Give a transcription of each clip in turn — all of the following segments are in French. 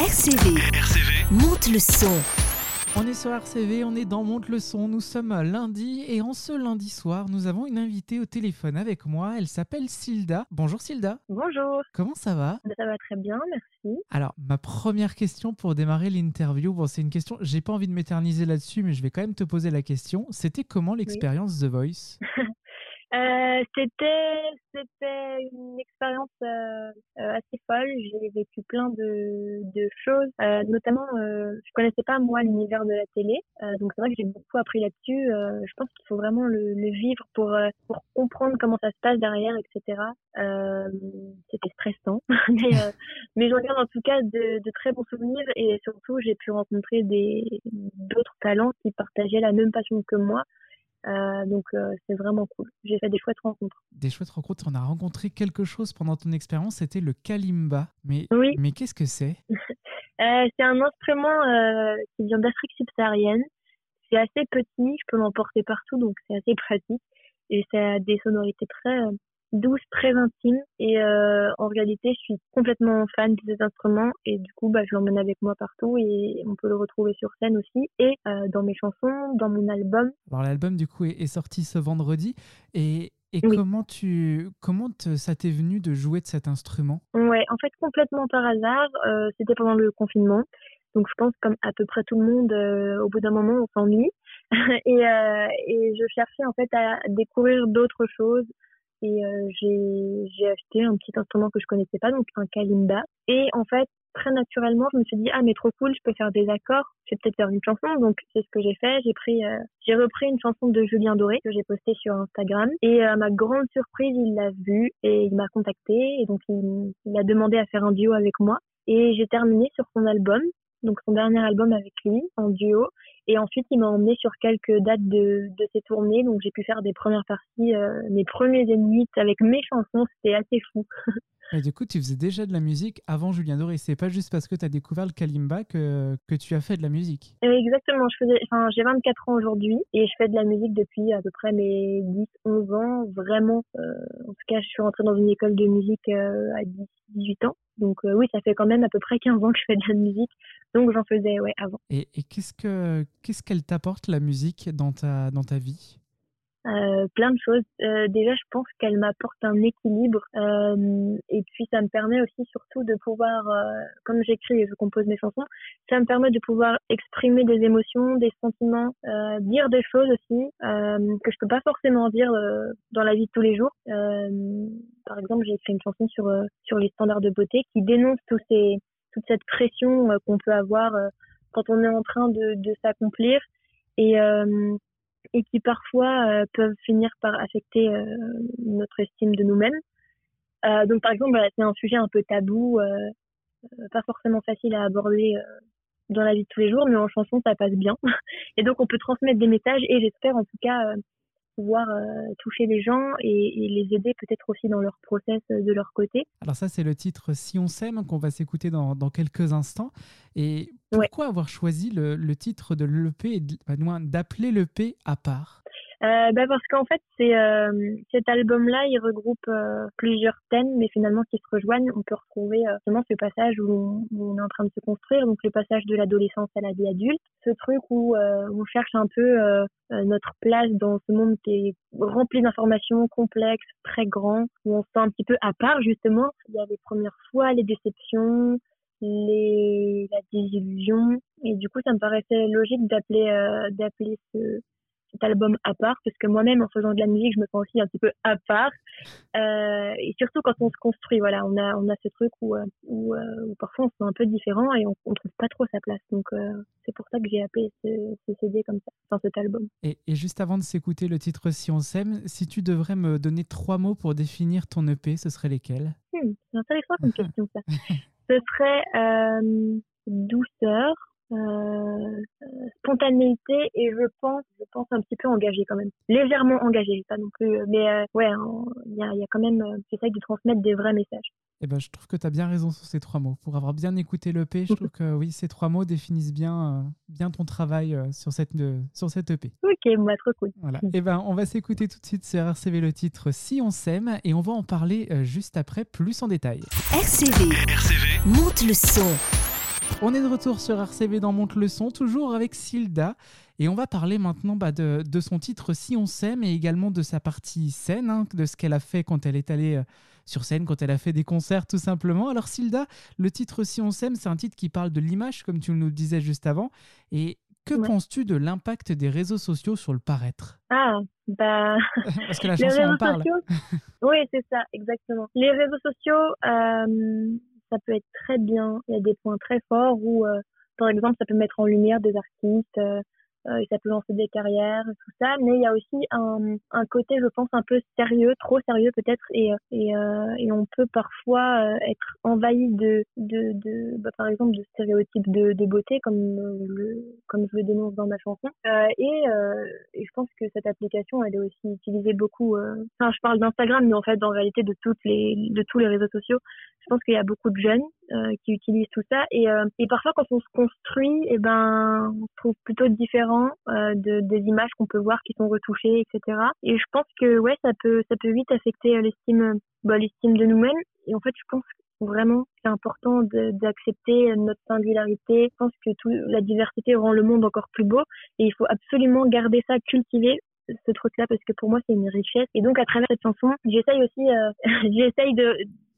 RCV. RCV. Monte le son. On est sur RCV, on est dans Monte le son, nous sommes lundi et en ce lundi soir, nous avons une invitée au téléphone avec moi, elle s'appelle Silda. Bonjour Silda, Bonjour, comment ça va? Ça va très bien, merci. Alors, ma première question pour démarrer l'interview, bon c'est une question, j'ai pas envie de m'éterniser là-dessus, mais je vais quand même te poser la question, c'était comment l'expérience The Voice? Euh, c'était c'était une expérience euh, assez folle. J'ai vécu plein de, de choses, euh, notamment euh, je connaissais pas moi l'univers de la télé, euh, donc c'est vrai que j'ai beaucoup appris là-dessus. Je pense qu'il faut vraiment le, le vivre pour pour comprendre comment ça se passe derrière, etc. C'était stressant, mais mais j'en garde en tout cas de, de très bons souvenirs et surtout j'ai pu rencontrer des d'autres talents qui partageaient la même passion que moi. Euh, donc euh, c'est vraiment cool. J'ai fait des chouettes rencontres. Des chouettes rencontres, on a rencontré quelque chose pendant ton expérience, c'était le kalimba. Mais, Oui. mais qu'est-ce que c'est? Euh, c'est un instrument qui vient d'Afrique subsaharienne. C'est assez petit, je peux l'emporter partout, donc c'est assez pratique. Et ça a des sonorités très douces, très intimes. Et euh, en réalité, je suis complètement fan de cet instrument. Et du coup, bah, je l'emmène avec moi partout. Et on peut le retrouver sur scène aussi. Et euh, dans mes chansons, dans mon album. Alors l'album du coup est, est sorti ce vendredi et, et Oui. comment tu comment te- ça t'est venu de jouer de cet instrument? Ouais, en fait, complètement par hasard. Euh, C'était pendant le confinement. Donc, je pense, comme à peu près tout le monde, au bout d'un moment, on s'ennuie. et, et je cherchais, en fait, à découvrir d'autres choses. Et euh, j'ai acheté un petit instrument que je connaissais pas, donc un kalimba. Et en fait, très naturellement, je me suis dit, ah, mais trop cool, je peux faire des accords. Je vais peut-être faire une chanson. Donc, c'est ce que j'ai fait. J'ai pris, euh, j'ai repris une chanson de Julien Doré que j'ai postée sur Instagram. Et à ma grande surprise, il l'a vue et il m'a contacté. Et donc, il, il a demandé à faire un duo avec moi. Et j'ai terminé sur son album, donc son dernier album avec lui, en duo. Et ensuite, il m'a emmené sur quelques dates de, de ses tournées. Donc, j'ai pu faire des premières parties, euh, mes premiers ennemis avec mes chansons. C'était assez fou. Et du coup, tu faisais déjà de la musique avant Julien Doré. C'est pas juste parce que tu as découvert le kalimba que, que tu as fait de la musique. Euh, Exactement, je faisais, enfin, j'ai 24 ans aujourd'hui et je fais de la musique depuis à peu près mes 10, 11 ans, vraiment. Euh, en tout cas, je suis rentrée dans une école de musique euh, à 10, 18 ans. Donc euh, oui, ça fait quand même à peu près 15 ans que je fais de la musique. Donc j'en faisais, ouais, avant. Et, et qu'est-ce que qu'est-ce qu'elle t'apporte la musique dans ta dans ta vie? Euh, plein de choses. Euh, déjà, je pense qu'elle m'apporte un équilibre. Euh, et puis, ça me permet aussi surtout de pouvoir, euh, comme j'écris et je compose mes chansons, ça me permet de pouvoir exprimer des émotions, des sentiments, euh, dire des choses aussi euh, que je peux pas forcément dire dans la vie de tous les jours. Par exemple, j'ai écrit une chanson sur sur les standards de beauté qui dénonce tous ces toute cette pression qu'on peut avoir quand on est en train de, de s'accomplir et et qui parfois euh, peuvent finir par affecter euh, notre estime de nous-mêmes. Euh, donc par exemple, c'est un sujet un peu tabou, pas forcément facile à aborder dans la vie de tous les jours, mais en chanson ça passe bien. Et donc on peut transmettre des messages et j'espère en tout cas pouvoir euh, toucher les gens et, et les aider peut-être aussi dans leur process euh, de leur côté. Alors ça, c'est le titre Si on s'aime qu'on va s'écouter dans, dans quelques instants. Et Ouais. pourquoi avoir choisi le, le titre de l'EP, moins, d'appeler l'EP à part? Euh, bah parce qu'en fait, c'est euh, cet album-là, il regroupe euh, plusieurs thèmes, mais finalement qui se rejoignent. On peut retrouver euh, justement ce passage où on, où on est en train de se construire, donc le passage de l'adolescence à la vie adulte, ce truc où euh, on cherche un peu euh, notre place dans ce monde qui est rempli d'informations complexes, très grand, où on se sent un petit peu à part justement. Il y a les premières fois, les déceptions, les la désillusion, et du coup, ça me paraissait logique d'appeler d'appeler ce cet album à part parce que moi-même en faisant de la musique je me sens aussi un petit peu à part. Euh, et surtout quand on se construit voilà on a on a ce truc où euh, où, euh, où parfois on se sent un peu différent et on, on trouve pas trop sa place. Donc euh, c'est pour ça que j'ai appelé ce, ce CD comme ça enfin cet album. Et, et juste avant de s'écouter le titre Si on s'aime, si tu devrais me donner trois mots pour définir ton EP, ce seraient lesquels? Hmm, c'est intéressant comme question ça. Ce serait euh, douceur spontanéité et je pense je pense un petit peu engagé quand même légèrement engagé pas non plus euh, mais euh, ouais il y a, il y a quand même euh, j'essaye de transmettre des vrais messages Eh ben, je trouve que tu as bien raison sur ces trois mots. Pour avoir bien écouté l'EP, je trouve que oui, ces trois mots définissent bien, euh, bien ton travail euh, sur cette, euh, sur cette EP. ok moi trop cool Voilà. Eh ben, on va s'écouter tout de suite sur RCV le titre Si on s'aime et on va en parler euh, juste après plus en détail. RCV. RCV. Monte le son. On est de retour sur RCV dans Monte le son, toujours avec Silda. Et on va parler maintenant bah, de, son titre Si on s'aime et également de sa partie scène, hein, de ce qu'elle a fait quand elle est allée euh, sur scène, quand elle a fait des concerts tout simplement. Alors Silda, le titre Si on s'aime, c'est un titre qui parle de l'image, comme tu nous le disais juste avant. Et que penses-tu de l'impact des réseaux sociaux sur le paraître? Ah, bah. Parce que la chanson en parle. oui, c'est ça, exactement. Les réseaux sociaux, euh, ça peut être très bien. Il y a des points très forts où, euh, par exemple, ça peut mettre en lumière des artistes, euh, euh, ça peut lancer des carrières, tout ça. Mais il y a aussi un, un côté, je pense, un peu sérieux, trop sérieux peut-être, et, et, et on peut parfois être envahi de, de, de bah, par exemple, de stéréotypes de, beauté, comme le, comme je le dénonce dans ma chanson. Et, et je pense que cette application, elle est aussi utilisée beaucoup. Enfin, je parle d'Instagram, mais en fait, en réalité, de toutes les, de tous les réseaux sociaux, je pense qu'il y a beaucoup de jeunes euh, qui utilisent tout ça. Et, euh, et parfois quand on se construit et eh ben on se trouve plutôt différent euh, de, des images qu'on peut voir qui sont retouchées etc et je pense que ouais ça peut ça peut vite affecter l'estime bah, l'estime de nous-mêmes. Et en fait je pense vraiment c'est important d'accepter notre singularité. Je pense que tout, la diversité rend le monde encore plus beau. Et il faut absolument garder ça cultiver ce truc là parce que pour moi c'est une richesse. Et donc à travers cette chanson j'essaye aussi j'essaye de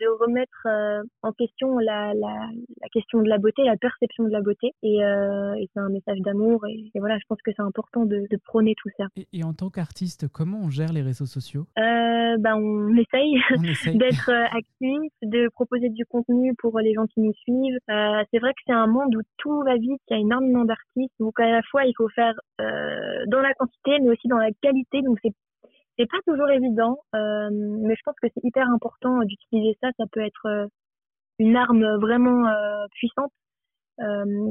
de remettre euh, en question la, la, la, question de la beauté, la perception de la beauté. Et, euh, et c'est un message d'amour. Et, voilà, je pense que c'est important de, de, prôner tout ça. Et, en tant qu'artiste, comment on gère les réseaux sociaux? Euh, ben, On essaye, d'être actif, de proposer du contenu pour les gens qui nous suivent. C'est vrai que c'est un monde où tout va vite, il y a énormément d'artistes. Donc à la fois, il faut faire dans la quantité, mais aussi dans la qualité. Donc c'est c'est pas toujours évident, euh, mais je pense que c'est hyper important d'utiliser ça. Ça peut être euh, une arme vraiment euh, puissante,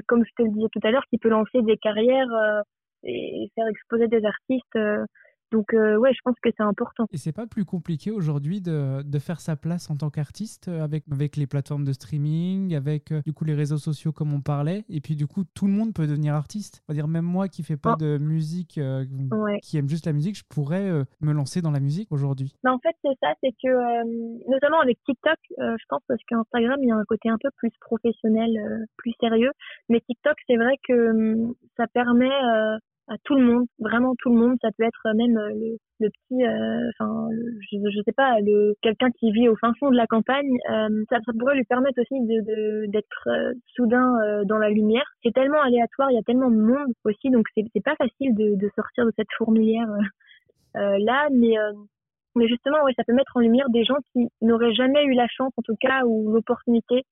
comme je te le disais tout à l'heure, qui peut lancer des carrières et faire exposer des artistes donc euh, ouais, je pense que c'est important. Et c'est pas plus compliqué aujourd'hui de, de, faire sa place en tant qu'artiste euh, avec, avec les plateformes de streaming, avec euh, du coup les réseaux sociaux comme on parlait, et puis du coup tout le monde peut devenir artiste. On va dire même moi qui fais pas oh. de musique, qui aime juste la musique, je pourrais me lancer dans la musique aujourd'hui. en fait c'est ça, c'est que notamment avec TikTok, je pense parce qu'Instagram il y a un côté un peu plus professionnel, plus sérieux, mais TikTok c'est vrai que hum, ça permet à tout le monde, vraiment tout le monde. Ça peut être même euh, le, petit, euh, enfin, je, je sais pas, le quelqu'un qui vit au fin fond de la campagne. Euh, ça, pourrait lui permettre aussi de d'être soudain dans la lumière. C'est tellement aléatoire, il y a tellement de monde aussi, donc c'est c'est pas facile de, de sortir de cette fourmilière là, mais mais justement, ouais, ça peut mettre en lumière des gens qui n'auraient jamais eu la chance, en tout cas, ou l'opportunité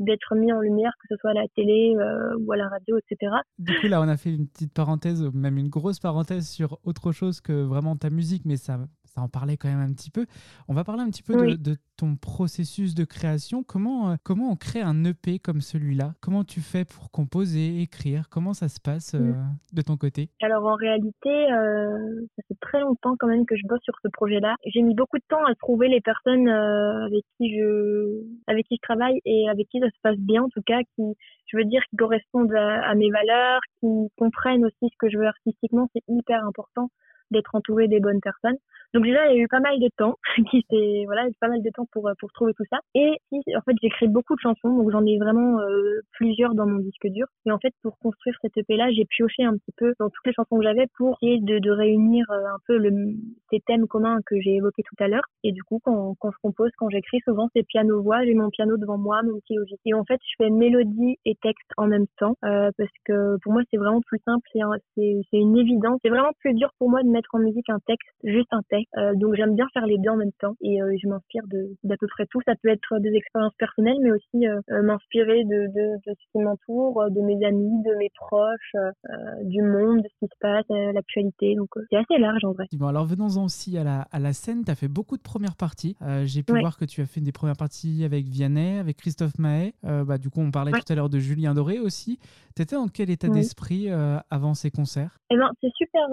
d'être mis en lumière, que ce soit à la télé euh, ou à la radio, etc. Du coup, là, on a fait une petite parenthèse, même une grosse parenthèse sur autre chose que vraiment ta musique, mais ça, ça en parlait quand même un petit peu. On va parler un petit peu de, ton processus de création. Comment, euh, comment on crée un EP comme celui-là? Comment tu fais pour composer, écrire? Comment ça se passe euh, mm. de ton côté? Alors en réalité, euh, ça fait très longtemps quand même que je bosse sur ce projet-là. J'ai mis beaucoup de temps à trouver les personnes avec qui je avec qui je travaille et avec qui ça se passe bien en tout cas, qui je veux dire qui correspondent à mes valeurs, qui comprennent aussi ce que je veux artistiquement. C'est hyper important d'être entouré des bonnes personnes. Donc déjà, il y a eu pas mal de temps, qui s'est voilà, pas mal de temps pour euh, pour trouver tout ça. Et en fait, j'écris beaucoup de chansons, donc j'en ai vraiment euh, plusieurs dans mon disque dur. Et en fait, pour construire cette EP là, j'ai pioché un petit peu dans toutes les chansons que j'avais pour essayer de, de réunir euh, un peu le, ces thèmes communs que j'ai évoqués tout à l'heure. Et du coup, quand, quand je compose, quand j'écris, souvent c'est piano voix, j'ai mon piano devant moi, mon petit logiciel. Et en fait, je fais mélodie et texte en même temps euh, parce que pour moi, c'est vraiment plus simple, c'est c'est une évidence. C'est vraiment plus dur pour moi de mettre en musique un texte, juste un texte euh, donc j'aime bien faire les deux en même temps et euh, je m'inspire de d'à peu près tout. Ça peut être des expériences personnelles, mais aussi euh, m'inspirer de, de, de, ce qui m'entoure, de mes amis, de mes proches, du monde, de ce qui se passe, l'actualité. Donc c'est assez large en vrai. Bon, alors venons-en aussi à la, à la scène. Tu as fait beaucoup de premières parties. J'ai pu voir que tu as fait des premières parties avec Vianney, avec Christophe Mahé. bah, du coup, on parlait tout à l'heure de Julien Doré aussi. Tu étais dans quel état d'esprit avant ces concerts? Eh ben, c'est super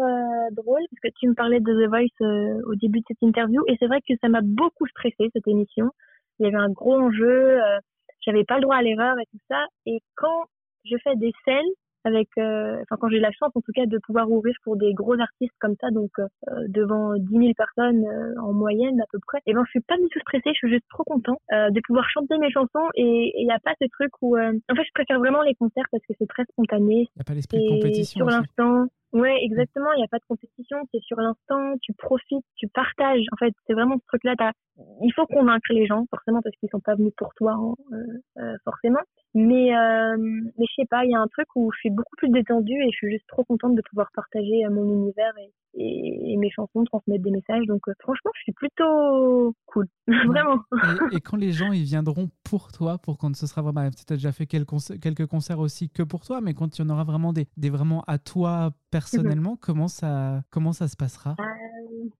drôle parce que tu me parlais de The Voice au début de cette interview. Et c'est vrai que ça m'a beaucoup stressé cette émission. Il y avait un gros enjeu, euh, j'avais pas le droit à l'erreur et tout ça. Et quand je fais des scènes avec, euh, enfin quand j'ai la chance en tout cas de pouvoir ouvrir pour des gros artistes comme ça, donc euh, devant 10 000 personnes en moyenne à peu près, et ben je suis pas du tout stressée, je suis juste trop content de pouvoir chanter mes chansons et il n'y a pas ce truc où, en fait je préfère vraiment les concerts parce que c'est très spontané. Il n'y a pas l'esprit de compétition. Sur l'instant, Ouais, exactement. Il n'y a pas de compétition. C'est sur l'instant. Tu profites, tu partages. En fait, c'est vraiment ce truc-là. Il faut convaincre les gens, forcément, parce qu'ils sont pas venus pour toi, hein, euh, euh, forcément. Mais, euh, mais je sais pas. Il y a un truc où je suis beaucoup plus détendue et je suis juste trop contente de pouvoir partager mon univers et, et, mes chansons, transmettre des messages. Donc, franchement, je suis plutôt cool, vraiment. Et, quand les gens ils viendront pour toi, pour quand ce sera vraiment, tu as déjà fait quelques concerts, quelques concerts aussi que pour toi, mais quand il y en aura vraiment des, des vraiment à toi personnellement, comment, ça, comment ça se passera? Euh,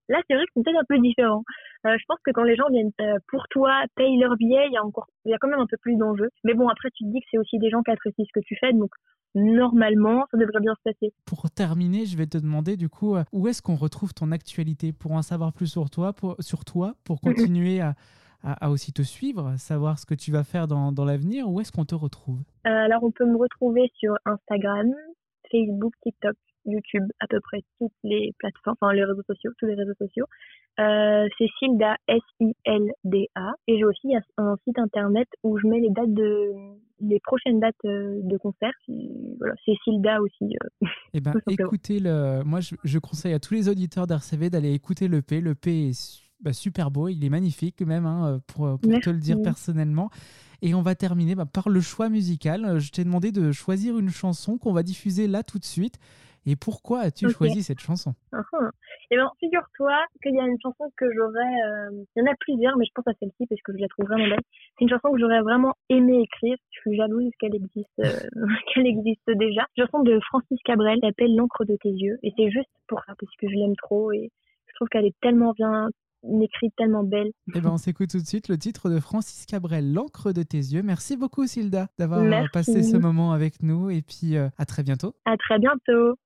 Là, c'est vrai que c'est peut-être un peu différent. Euh, je pense que quand les gens viennent euh, pour toi, payent leur billet, il y a encore, il y a quand même un peu plus d'enjeux. Mais bon, après, tu te dis que c'est aussi des gens qui apprécient ce que tu fais, donc normalement, ça devrait bien se passer. Pour terminer, je vais te demander du coup, où est-ce qu'on retrouve ton actualité? Pour en savoir plus sur toi, pour, sur toi, pour continuer à, à, aussi te suivre, savoir ce que tu vas faire dans, dans l'avenir Où est-ce qu'on te retrouve? Alors, on peut me retrouver sur Instagram, Facebook, TikTok. YouTube, à peu près toutes les plateformes, enfin les réseaux sociaux, tous les réseaux sociaux. Euh, c'est Silda, S-I-L-D-A. Et j'ai aussi un site internet où je mets les dates de, les prochaines dates euh, de concert. Voilà, c'est Silda aussi. Euh, eh ben, écoutez, le, moi je, conseille à tous les auditeurs d'RCV d'aller écouter l'EP. L'EP est bah, super beau, il est magnifique même, hein, pour, pour te le dire personnellement. Et on va terminer bah, par le choix musical. Je t'ai demandé de choisir une chanson qu'on va diffuser là tout de suite. Et pourquoi as-tu choisi cette chanson? Uh Eh bien, figure-toi qu'il y a une chanson que j'aurais. Euh, il y en a plusieurs, mais je pense à celle-ci parce que je la trouve vraiment belle. C'est une chanson que j'aurais vraiment aimé écrire. Je suis jalouse qu'elle existe, euh, qu'elle existe déjà. Une chanson de Francis Cabrel s'appelle L'encre de tes yeux. Et c'est juste pour ça, parce que je l'aime trop et je trouve qu'elle est tellement bien, une écrite tellement belle. Eh ben, on s'écoute tout de suite le titre de Francis Cabrel, L'encre de tes yeux. Merci beaucoup, Silda, d'avoir passé ce moment avec nous et puis euh, à très bientôt. À très bientôt.